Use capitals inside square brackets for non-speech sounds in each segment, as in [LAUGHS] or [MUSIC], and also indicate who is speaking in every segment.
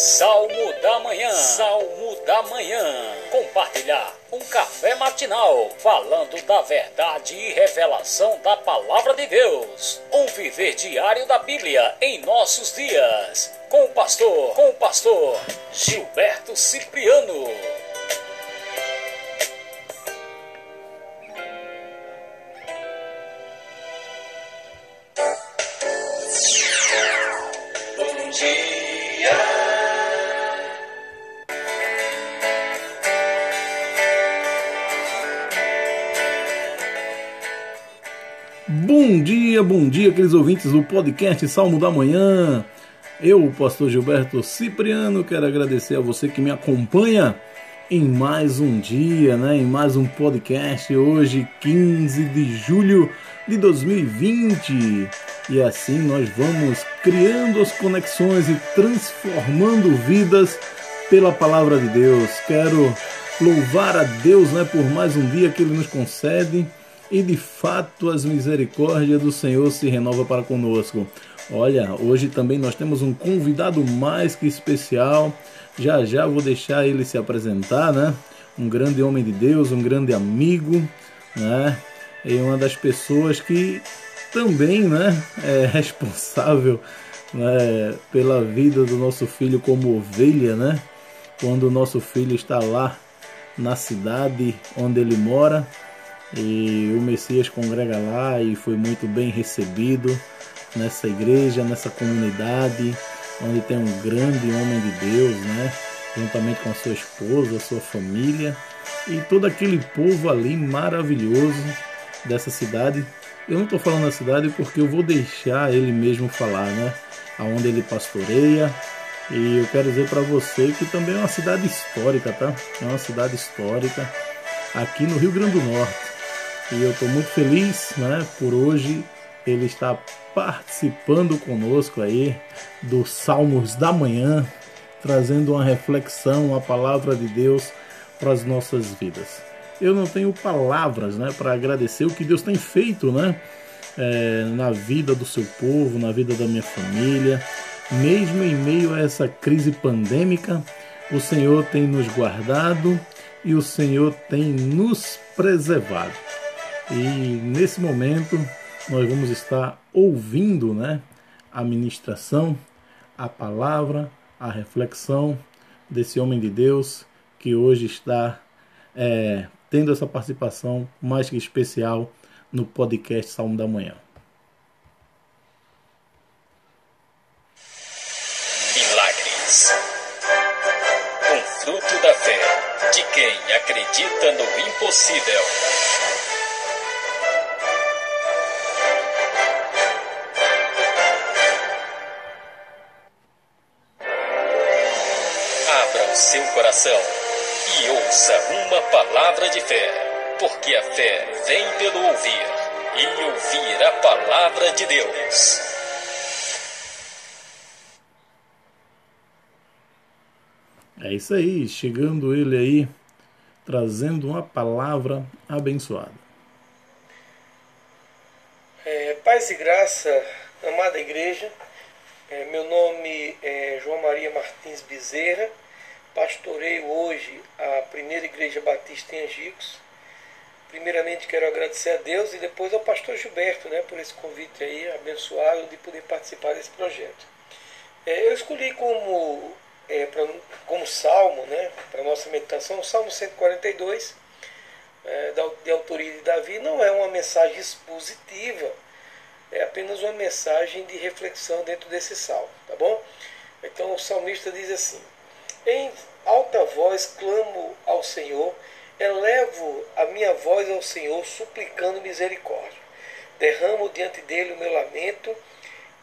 Speaker 1: Salmo da Manhã. Salmo da Manhã. Compartilhar um café matinal falando da verdade e revelação da palavra de Deus. Um viver diário da Bíblia em nossos dias. Com o pastor, com o pastor Gilberto Cipriano.
Speaker 2: Dia,
Speaker 3: bom dia, aqueles ouvintes do podcast Salmo da Manhã. Eu, o pastor Gilberto Cipriano, quero agradecer a você que me acompanha em mais um dia, né, em mais um podcast, hoje 15 de julho de 2020. E assim nós vamos criando as conexões e transformando vidas pela palavra de Deus. Quero louvar a Deus, né, por mais um dia que ele nos concede e de fato as misericórdias do Senhor se renova para conosco. Olha, hoje também nós temos um convidado mais que especial. Já já vou deixar ele se apresentar, né? Um grande homem de Deus, um grande amigo, né? E uma das pessoas que também, né, é [LAUGHS] responsável né, pela vida do nosso filho como ovelha, né? Quando o nosso filho está lá na cidade onde ele mora, e o Messias congrega lá e foi muito bem recebido nessa igreja, nessa comunidade, onde tem um grande homem de Deus, né? Juntamente com a sua esposa, a sua família e todo aquele povo ali maravilhoso dessa cidade. Eu não estou falando da cidade porque eu vou deixar ele mesmo falar, né? Aonde ele pastoreia. E eu quero dizer para você que também é uma cidade histórica, tá? É uma cidade histórica aqui no Rio Grande do Norte. E eu estou muito feliz né, por hoje ele estar participando conosco aí dos Salmos da Manhã, trazendo uma reflexão, uma palavra de Deus para as nossas vidas. Eu não tenho palavras né, para agradecer o que Deus tem feito né, é, na vida do seu povo, na vida da minha família. Mesmo em meio a essa crise pandêmica, o Senhor tem nos guardado e o Senhor tem nos preservado. E nesse momento nós vamos estar ouvindo né, a ministração, a palavra, a reflexão desse homem de Deus que hoje está é, tendo essa participação mais que especial no podcast Salmo da Manhã.
Speaker 1: De fé, porque a fé vem pelo ouvir e ouvir a palavra de Deus.
Speaker 3: É isso aí, chegando ele aí, trazendo uma palavra abençoada.
Speaker 4: É, paz e graça, amada igreja. É, meu nome é João Maria Martins Bezerra. Pastoreio hoje a primeira igreja batista em Angicos. Primeiramente quero agradecer a Deus e depois ao pastor Gilberto né, por esse convite aí abençoado de poder participar desse projeto. É, eu escolhi como, é, pra, como salmo né, para nossa meditação o Salmo 142, é, de autoria de Davi. Não é uma mensagem expositiva, é apenas uma mensagem de reflexão dentro desse salmo, tá bom? Então o salmista diz assim: Em alta voz clamo ao Senhor, elevo a minha voz ao Senhor, suplicando misericórdia. Derramo diante dele o meu lamento,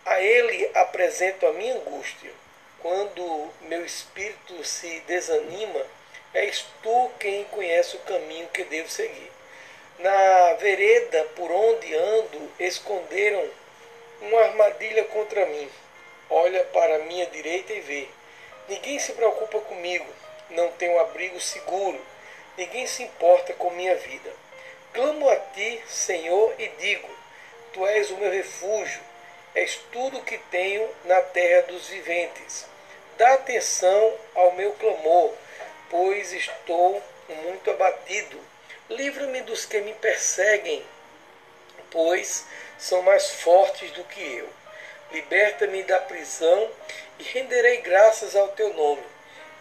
Speaker 4: a ele apresento a minha angústia. Quando meu espírito se desanima, és tu quem conhece o caminho que devo seguir. Na vereda por onde ando, esconderam uma armadilha contra mim. Olha para a minha direita e vê. Ninguém se preocupa comigo, não tenho abrigo seguro, ninguém se importa com minha vida. Clamo a ti, Senhor, e digo: Tu és o meu refúgio, és tudo que tenho na terra dos viventes. dá atenção ao meu clamor, pois estou muito abatido. Livra-me dos que me perseguem, pois são mais fortes do que eu. Liberta-me da prisão e renderei graças ao teu nome.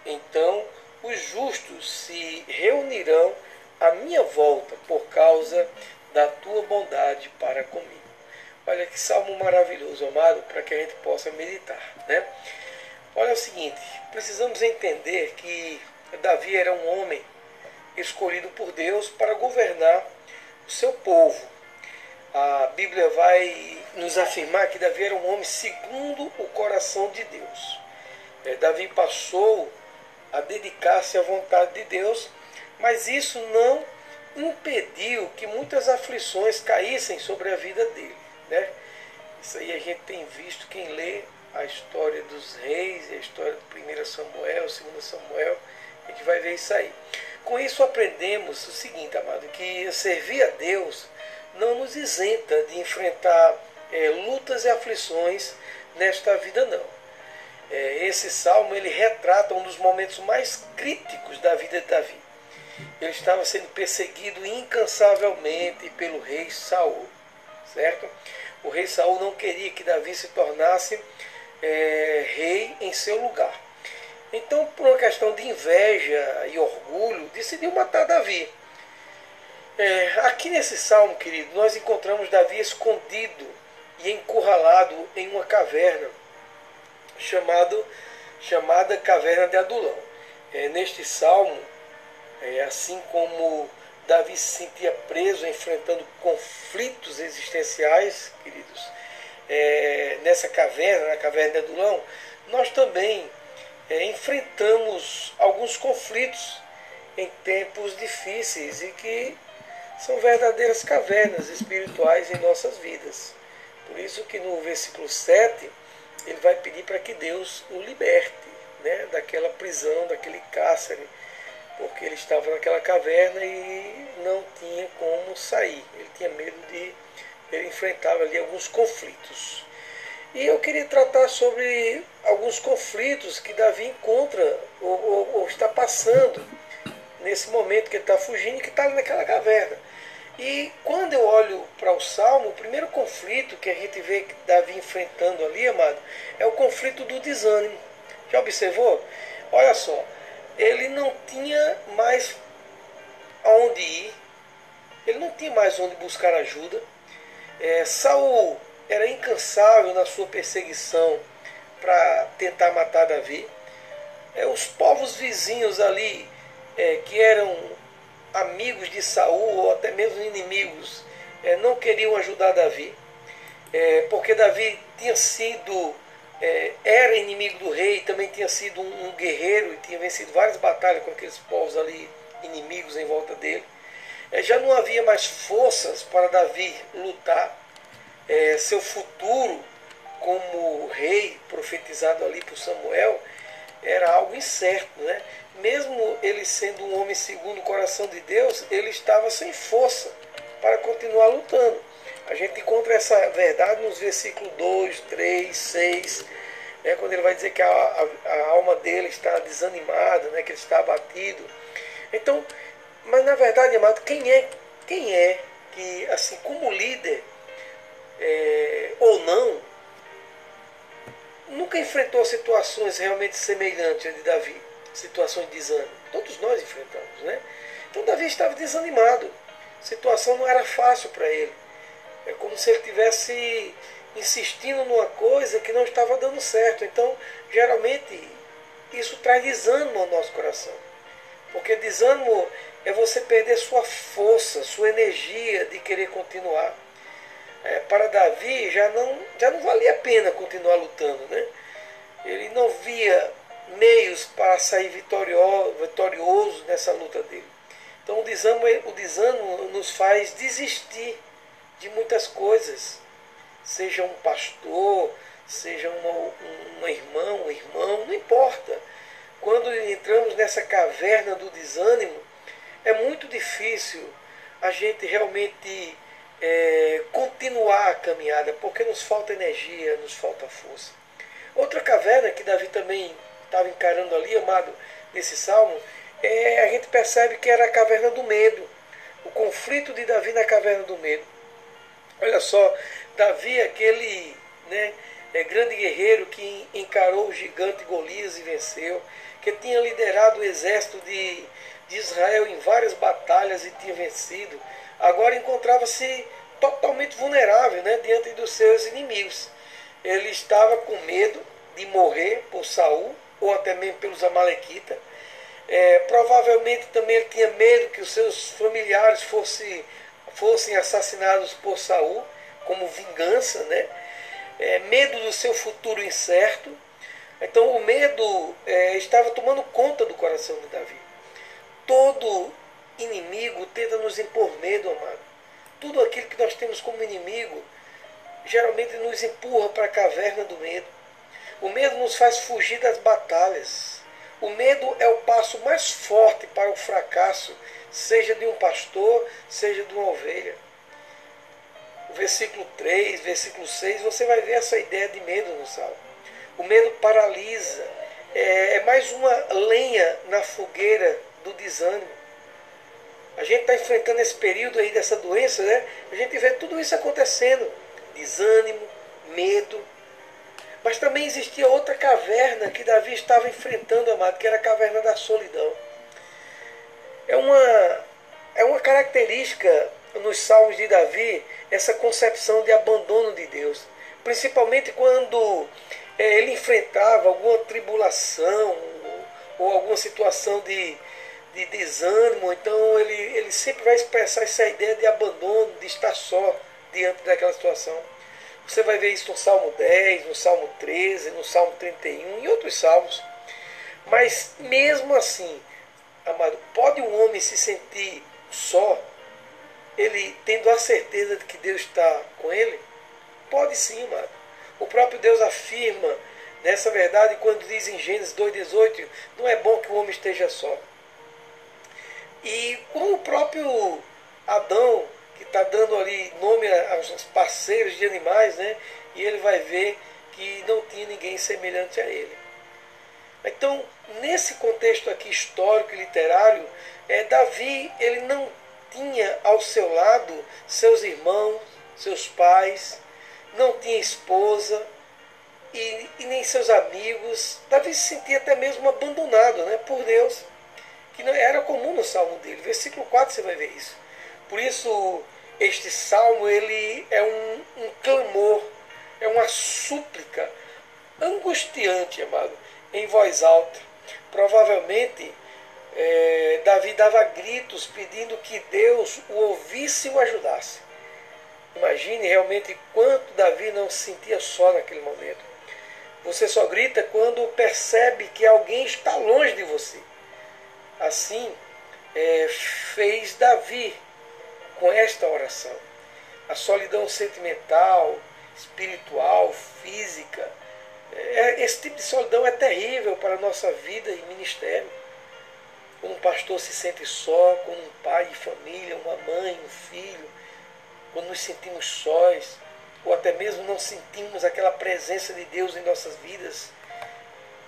Speaker 4: Então os justos se reunirão à minha volta por causa da tua bondade para comigo. Olha que salmo maravilhoso, amado, para que a gente possa meditar. Né? Olha o seguinte: precisamos entender que Davi era um homem escolhido por Deus para governar o seu povo. A Bíblia vai nos afirmar que Davi era um homem segundo o coração de Deus. É, Davi passou a dedicar-se à vontade de Deus, mas isso não impediu que muitas aflições caíssem sobre a vida dele. Né? Isso aí a gente tem visto quem lê a história dos reis, a história do 1 Samuel, 2 Samuel, a gente vai ver isso aí. Com isso aprendemos o seguinte, amado, que servir a Deus não nos isenta de enfrentar é, lutas e aflições nesta vida não. É, esse salmo ele retrata um dos momentos mais críticos da vida de Davi. Ele estava sendo perseguido incansavelmente pelo rei Saul, certo? O rei Saul não queria que Davi se tornasse é, rei em seu lugar. Então, por uma questão de inveja e orgulho, decidiu matar Davi. É, aqui nesse salmo, querido, nós encontramos Davi escondido e encurralado em uma caverna chamado, chamada Caverna de Adulão. É, neste salmo, é, assim como Davi se sentia preso, enfrentando conflitos existenciais, queridos, é, nessa caverna, na caverna de Adulão, nós também é, enfrentamos alguns conflitos em tempos difíceis e que são verdadeiras cavernas espirituais em nossas vidas. Por isso que no versículo 7 ele vai pedir para que Deus o liberte né, daquela prisão, daquele cárcere, porque ele estava naquela caverna e não tinha como sair. Ele tinha medo de. Ele enfrentava ali alguns conflitos. E eu queria tratar sobre alguns conflitos que Davi encontra ou, ou, ou está passando nesse momento que ele está fugindo e que está naquela caverna. E quando eu olho para o Salmo, o primeiro conflito que a gente vê Davi enfrentando ali, amado, é o conflito do desânimo. Já observou? Olha só, ele não tinha mais aonde ir, ele não tinha mais onde buscar ajuda. É, Saul era incansável na sua perseguição para tentar matar Davi. É, os povos vizinhos ali, é, que eram amigos de Saul ou até mesmo inimigos, é, não queriam ajudar Davi, é, porque Davi tinha sido, é, era inimigo do rei, também tinha sido um, um, guerreiro e tinha vencido várias batalhas com aqueles povos ali inimigos em volta dele. Já não havia mais forças para Davi lutar seu futuro como rei profetizado ali por Samuel era algo incerto, né? Mesmo ele sendo um homem segundo o coração de Deus, ele estava sem força para continuar lutando. A gente encontra essa verdade nos versículos 2, 3, 6, né, quando ele vai dizer que a, a, a, alma dele está desanimada, né, que ele está abatido. Então, mas na verdade, amado, quem é, quem é que, assim, como líder, é, ou não, nunca enfrentou situações realmente semelhantes a de Davi, situações de desânimo. Todos nós enfrentamos, né? Então Davi estava desanimado. A situação não era fácil para ele. É como se ele tivesse insistindo numa coisa que não estava dando certo. Então, geralmente, isso traz desânimo ao nosso coração. Porque desânimo é você perder sua força, sua energia de querer continuar é, para Davi já não, já não valia a pena continuar lutando. Né? Ele não via meios para sair vitorioso, nessa luta dele. Então o desânimo, o desânimo nos faz desistir de muitas coisas. Seja um pastor, seja uma, uma irmã, um irmão, não importa. Quando entramos nessa caverna do desânimo, é muito difícil a gente realmente é, continuar a caminhada, porque nos falta energia, nos falta força. Outra caverna que Davi também estava encarando ali, amado, nesse salmo, é, a gente percebe que era a caverna do medo. O conflito de Davi na caverna do medo. Olha só, Davi, aquele né, é, grande guerreiro que encarou o gigante Golias e venceu, que tinha liderado o exército de, de Israel em várias batalhas e tinha vencido, agora encontrava-se totalmente vulnerável né, diante dos seus inimigos. Ele estava com medo de morrer por Saul ou até mesmo pelos amalequitas. É, provavelmente também ele tinha medo que os seus familiares fosse, fossem assassinados por Saul como vingança, né? É, medo do seu futuro incerto. Então o medo é, estava tomando conta do coração de Davi. Todo inimigo tenta nos impor medo, amado. Tudo aquilo que nós temos como inimigo geralmente nos empurra para a caverna do medo. O medo nos faz fugir das batalhas. O medo é o passo mais forte para o fracasso, seja de um pastor, seja de uma ovelha. O versículo 3, versículo 6, você vai ver essa ideia de medo no salmo. O medo paralisa, é, é mais uma lenha na fogueira do desânimo. A gente está enfrentando esse período aí dessa doença, né? A gente vê tudo isso acontecendo. Desânimo, medo. Mas também existia outra caverna que Davi estava enfrentando, amado, que era a caverna da solidão. É uma, é uma característica nos salmos de Davi essa concepção de abandono de Deus. Principalmente quando é, ele enfrentava alguma tribulação ou alguma situação de, de desânimo, então ele, ele sempre vai expressar essa ideia de abandono, de estar só diante daquela situação. Você vai ver isso no Salmo 10, no Salmo 13, no Salmo 31 e outros salmos. Mas mesmo assim, amado, pode um homem se sentir só, ele tendo a certeza de que Deus está com ele? Pode sim, amado. O próprio Deus afirma nessa verdade quando diz em Gênesis 2,18: não é bom que o homem esteja só. E como o próprio Adão, que está dando ali nome aos parceiros de animais, né? E ele vai ver que não tinha ninguém semelhante a ele. Então, nesse contexto aqui histórico e literário, é, Davi ele não tinha ao seu lado seus irmãos, seus pais, não tinha esposa e, e nem seus amigos. Davi se sentia até mesmo abandonado né, por Deus que não era comum no salmo dele. Versículo 4 você vai ver isso. Por isso, este salmo ele é um, um clamor, é uma súplica angustiante, amado, em voz alta. Provavelmente, é, Davi dava gritos pedindo que Deus o ouvisse e o ajudasse. Imagine realmente quanto Davi não se sentia só naquele momento. Você só grita quando percebe que alguém está longe de você. Assim é, fez Davi com esta oração. A solidão sentimental, espiritual, física, é, esse tipo de solidão é terrível para a nossa vida e ministério. Quando um pastor se sente só, quando um pai de família, uma mãe, um filho, quando nos sentimos sós, ou até mesmo não sentimos aquela presença de Deus em nossas vidas,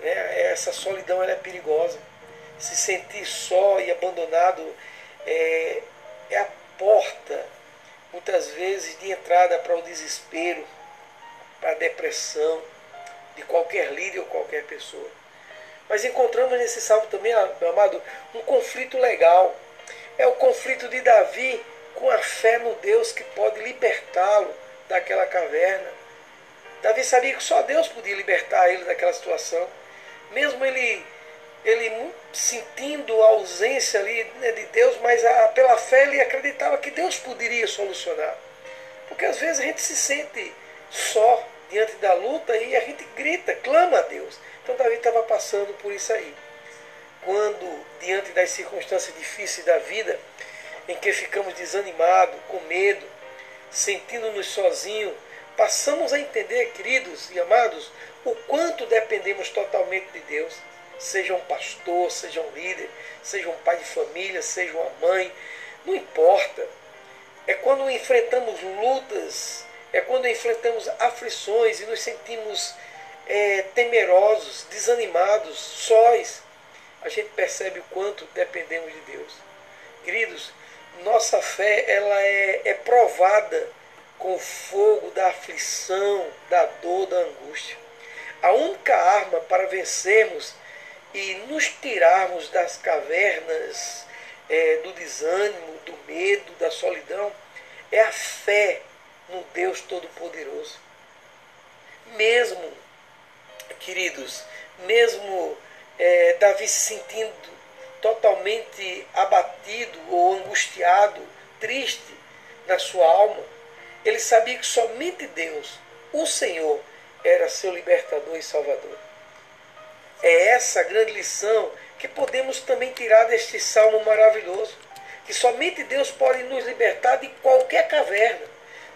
Speaker 4: né, essa solidão é perigosa se sentir só e abandonado é, é a porta, muitas vezes, de entrada para o desespero, para a depressão de qualquer líder ou qualquer pessoa. Mas encontramos nesse salmo também, meu amado, um conflito legal. É o conflito de Davi com a fé no Deus que pode libertá-lo daquela caverna. Davi sabia que só Deus podia libertar ele daquela situação. Mesmo ele ele sentindo a ausência ali né, de Deus, mas a, pela fé ele acreditava que Deus poderia solucionar. Porque às vezes a gente se sente só diante da luta e a gente grita, clama a Deus. Então Davi estava passando por isso aí. Quando, diante das circunstâncias difíceis da vida, em que ficamos desanimados, com medo, sentindo-nos sozinhos, passamos a entender, queridos e amados, o quanto dependemos totalmente de Deus seja um pastor, seja um líder, seja um pai de família, seja uma mãe, não importa. É quando enfrentamos lutas, é quando enfrentamos aflições e nos sentimos é, temerosos, desanimados, sóis, a gente percebe o quanto dependemos de Deus. Queridos, nossa fé ela é, é provada com o fogo da aflição, da dor, da angústia. A única arma para vencermos e nos tirarmos das cavernas é, do desânimo, do medo, da solidão, é a fé no Deus Todo-Poderoso. Mesmo, queridos, mesmo é, Davi se sentindo totalmente abatido ou angustiado, triste na sua alma, ele sabia que somente Deus, o Senhor, era seu libertador e salvador. É essa a grande lição que podemos também tirar deste salmo maravilhoso. Que somente Deus pode nos libertar de qualquer caverna,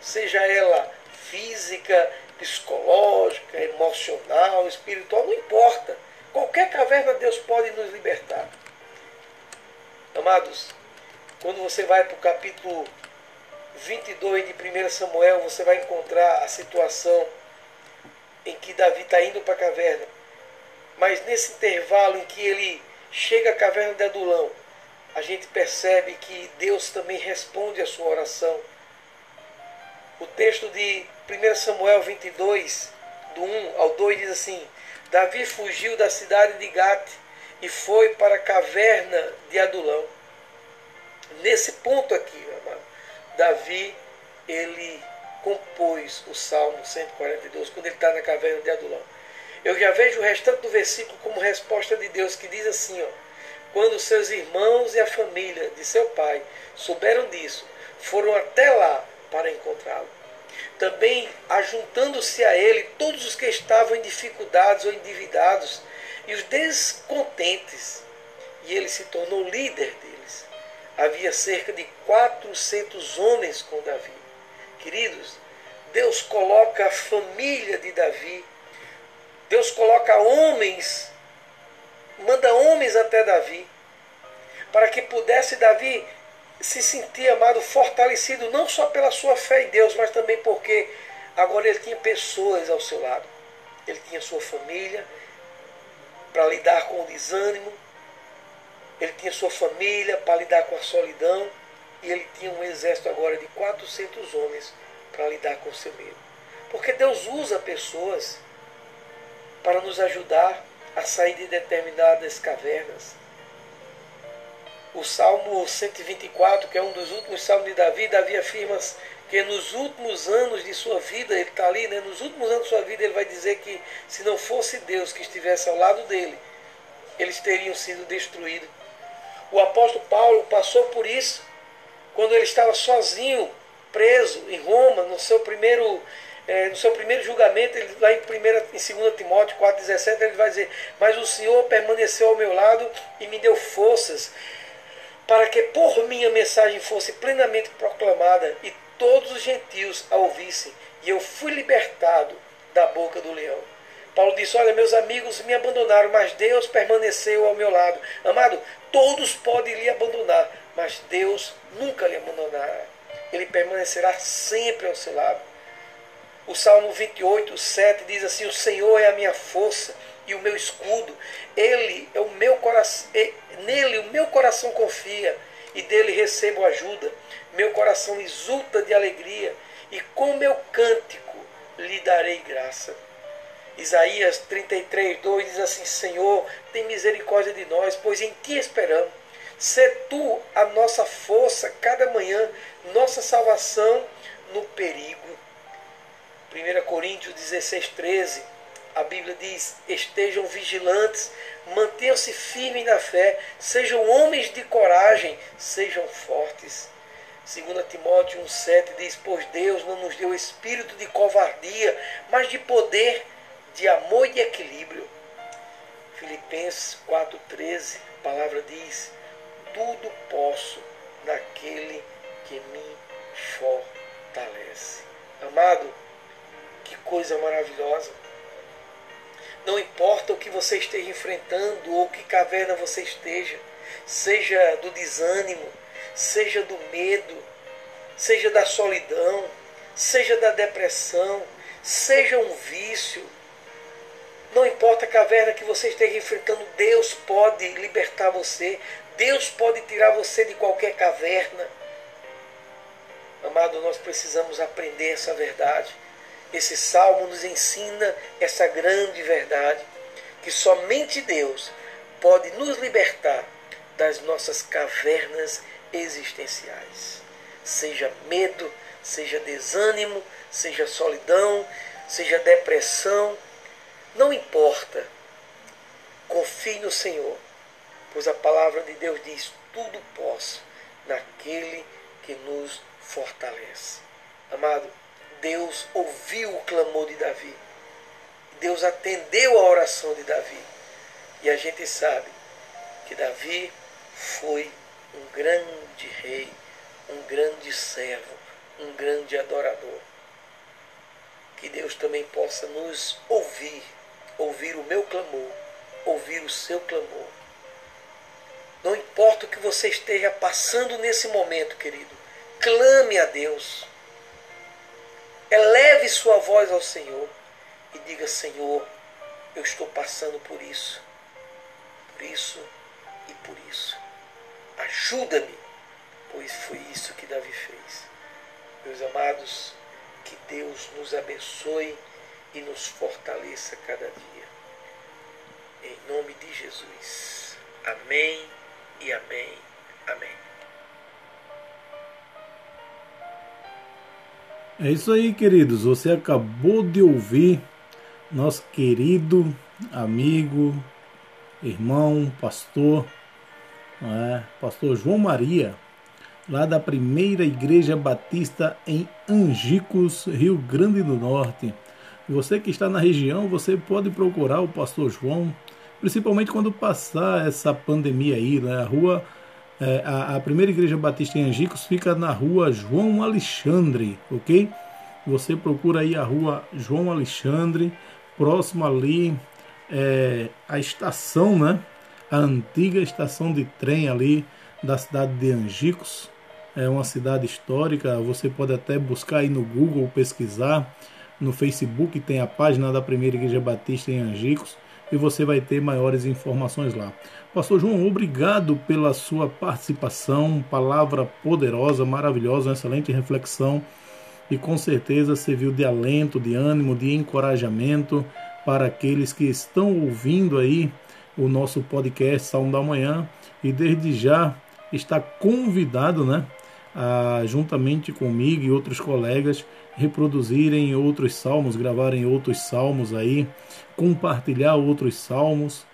Speaker 4: seja ela física, psicológica, emocional, espiritual, não importa. Qualquer caverna Deus pode nos libertar. Amados, quando você vai para o capítulo 22 de 1 Samuel, você vai encontrar a situação em que Davi está indo para a caverna. Mas nesse intervalo em que ele chega à caverna de Adulão, a gente percebe que Deus também responde a sua oração. O texto de 1 Samuel 22, do 1 ao 2, diz assim: Davi fugiu da cidade de Gate e foi para a caverna de Adulão. Nesse ponto aqui, amado, Davi, ele compôs o Salmo 142, quando ele está na caverna de Adulão. Eu já vejo o restante do versículo como resposta de Deus, que diz assim, ó, quando seus irmãos e a família de seu pai souberam disso, foram até lá para encontrá-lo. Também ajuntando-se a ele todos os que estavam em dificuldades ou endividados e os descontentes, e ele se tornou líder deles. Havia cerca de 400 homens com Davi. Queridos, Deus coloca a família de Davi, Deus coloca homens, manda homens até Davi, para que pudesse Davi se sentir amado, fortalecido, não só pela sua fé em Deus, mas também porque agora ele tinha pessoas ao seu lado. Ele tinha sua família para lidar com o desânimo, ele tinha sua família para lidar com a solidão, e ele tinha um exército agora de 400 homens para lidar com o seu medo. Porque Deus usa pessoas para nos ajudar a sair de determinadas cavernas. O Salmo 124, que é um dos últimos salmos de Davi, Davi afirma que nos últimos anos de sua vida, ele está ali, né? nos últimos anos de sua vida, ele vai dizer que se não fosse Deus que estivesse ao lado dele, eles teriam sido destruídos. O apóstolo Paulo passou por isso quando ele estava sozinho, preso em Roma, no seu primeiro, é, no seu primeiro julgamento, ele, lá em, primeira, em 2 Timóteo 4,17, ele vai dizer, mas o Senhor permaneceu ao meu lado e me deu forças para que por minha mensagem fosse plenamente proclamada e todos os gentios a ouvissem, e eu fui libertado da boca do leão. Paulo disse: Olha, meus amigos me abandonaram, mas Deus permaneceu ao meu lado. Amado, todos podem lhe abandonar, mas Deus nunca lhe abandonará. Ele permanecerá sempre ao seu lado. O Salmo 28, 7 diz assim: O Senhor é a minha força e o meu escudo. Ele é o meu coração, nele o meu coração confia e dele recebo ajuda. Meu coração exulta de alegria e com meu cântico lhe darei graça. Isaías 33, 2 diz assim: Senhor, tem misericórdia de nós, pois em ti esperamos. Sê tu a nossa força cada manhã, nossa salvação no perigo. 1 Coríntios 16, 13, a Bíblia diz: estejam vigilantes, mantenham-se firmes na fé, sejam homens de coragem, sejam fortes. 2 Timóteo 1,7 diz: Pois Deus não nos deu espírito de covardia, mas de poder, de amor e de equilíbrio. Filipenses 4,13, a palavra diz: Tudo posso naquele que me fortalece. Amado, que coisa maravilhosa. Não importa o que você esteja enfrentando ou que caverna você esteja, seja do desânimo, seja do medo, seja da solidão, seja da depressão, seja um vício, Não importa a caverna que você esteja enfrentando, Deus pode libertar você. Deus pode tirar você de qualquer caverna. Amado, nós precisamos aprender essa verdade. Esse salmo nos ensina essa grande verdade, que somente Deus pode nos libertar das nossas cavernas existenciais. Seja medo, seja desânimo, seja solidão, seja depressão, não importa. Confie no Senhor, pois a palavra de Deus diz: tudo posso naquele que nos fortalece. Amado, Deus ouviu o clamor de Davi. Deus atendeu a oração de Davi. E a gente sabe que Davi foi um grande rei, um grande servo, um grande adorador. Que Deus também possa nos ouvir, ouvir o meu clamor, ouvir o seu clamor. Não importa o que você esteja passando nesse momento, querido, clame a Deus. Eleve sua voz ao Senhor e diga: Senhor, eu estou passando por isso, por isso e por isso. Ajuda-me, pois foi isso que Davi fez. Meus amados, que Deus nos abençoe e nos fortaleça cada dia. Em nome de Jesus. Amém e amém. Amém.
Speaker 3: É isso aí, queridos. Você acabou de ouvir nosso querido amigo, irmão, pastor, é, pastor João Maria, lá da primeira Igreja Batista em Angicos, Rio Grande do Norte. Você que está na região, você pode procurar o pastor João, principalmente quando passar essa pandemia aí, né? A rua é, a, a, primeira igreja batista em Angicos fica na rua João Alexandre, ok? Você procura aí a rua João Alexandre, próximo ali é, a estação, né? A antiga estação de trem ali da cidade de Angicos. É uma cidade histórica, você pode até buscar aí no Google, pesquisar. No Facebook tem a página da Primeira Igreja Batista em Angicos e você vai ter maiores informações lá. Pastor João, obrigado pela sua participação, palavra poderosa, maravilhosa, excelente reflexão e com certeza serviu de alento, de ânimo, de encorajamento para aqueles que estão ouvindo aí o nosso podcast Salmo da Manhã e desde já está convidado, né, a, juntamente comigo e outros colegas reproduzirem outros salmos, gravarem outros salmos aí, compartilhar outros salmos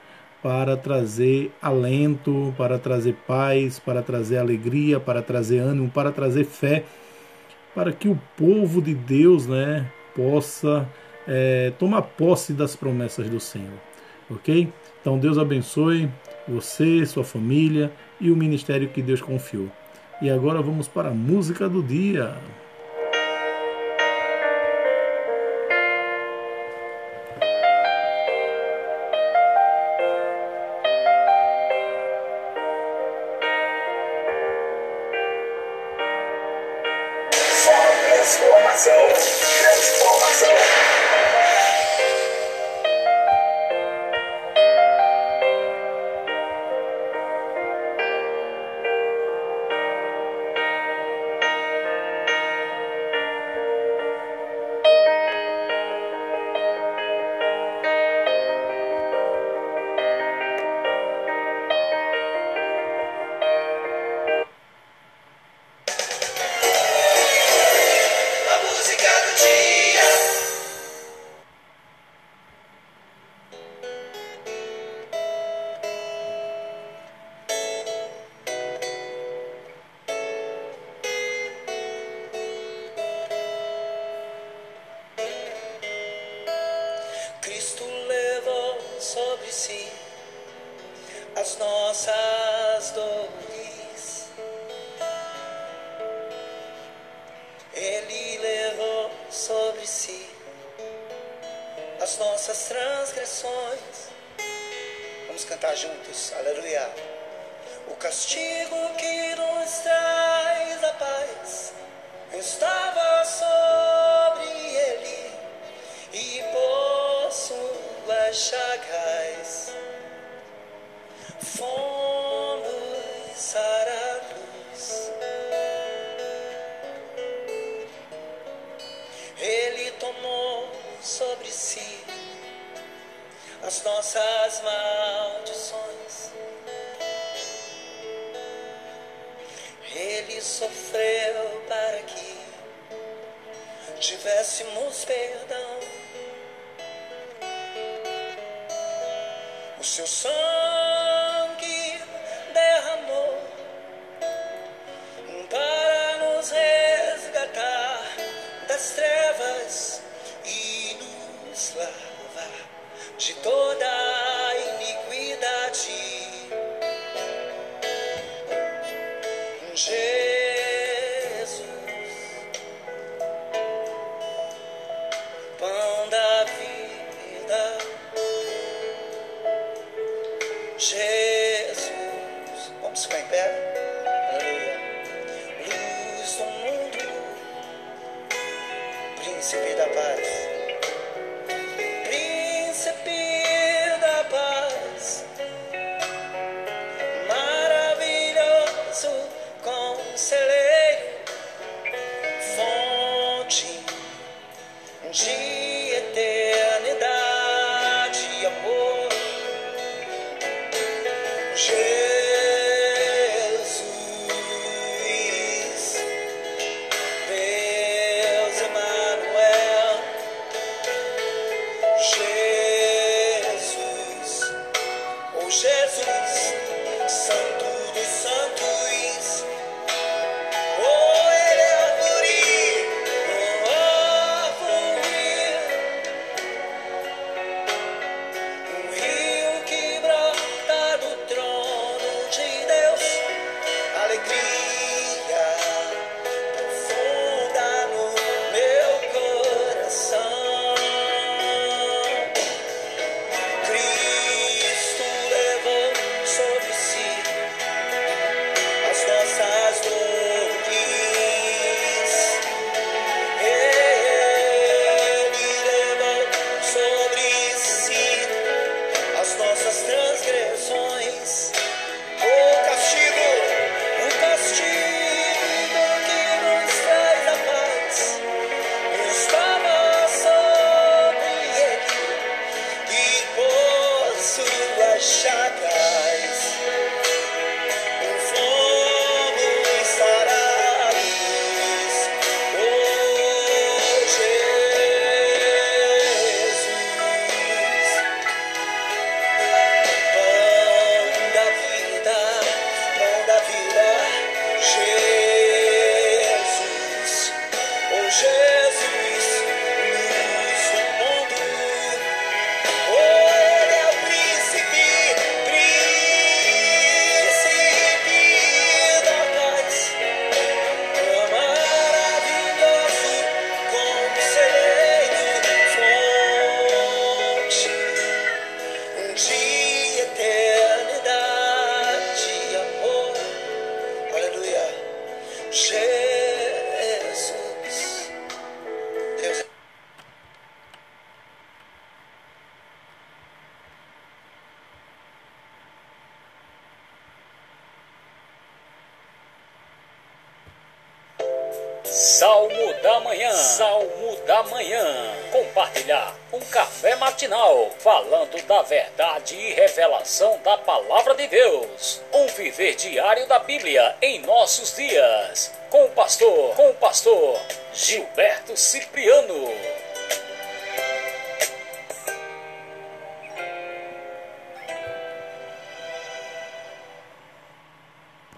Speaker 3: para trazer alento, para trazer paz, para trazer alegria, para trazer ânimo, para trazer fé, para que o povo de Deus né, possa é, tomar posse das promessas do Senhor. Ok? Então Deus abençoe você, sua família e o ministério que Deus confiou. E agora vamos para a música do dia.
Speaker 5: Vamos cantar juntos. Aleluia. O castigo que nos traz a paz estava sobre ele e por suas chagas nossas maldições. Ele sofreu para que tivéssemos perdão. O seu sangue derramou para nos resgatar das trevas e
Speaker 1: nos lar de toda Bíblia em nossos dias, com o pastor, com o pastor Gilberto Cipriano.